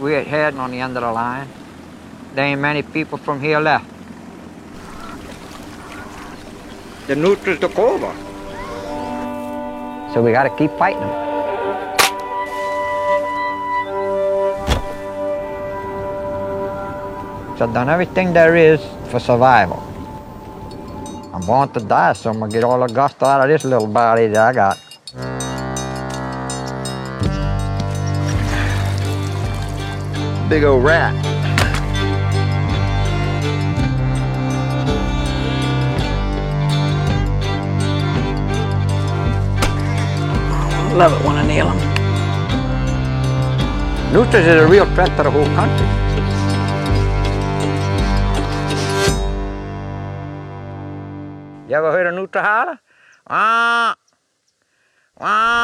we had had on the end of the line. There ain't many people from here left. The nutrias took over. So we gotta keep fighting them. So I've done everything there is for survival. I'm born to die, so I'm gonna get all the gusto out of this little body that I got. Big old rat. Love it when I nail them. Nutrias is a real threat to the whole country. You ever heard a nutria holler? Wah, uh, wah. Uh,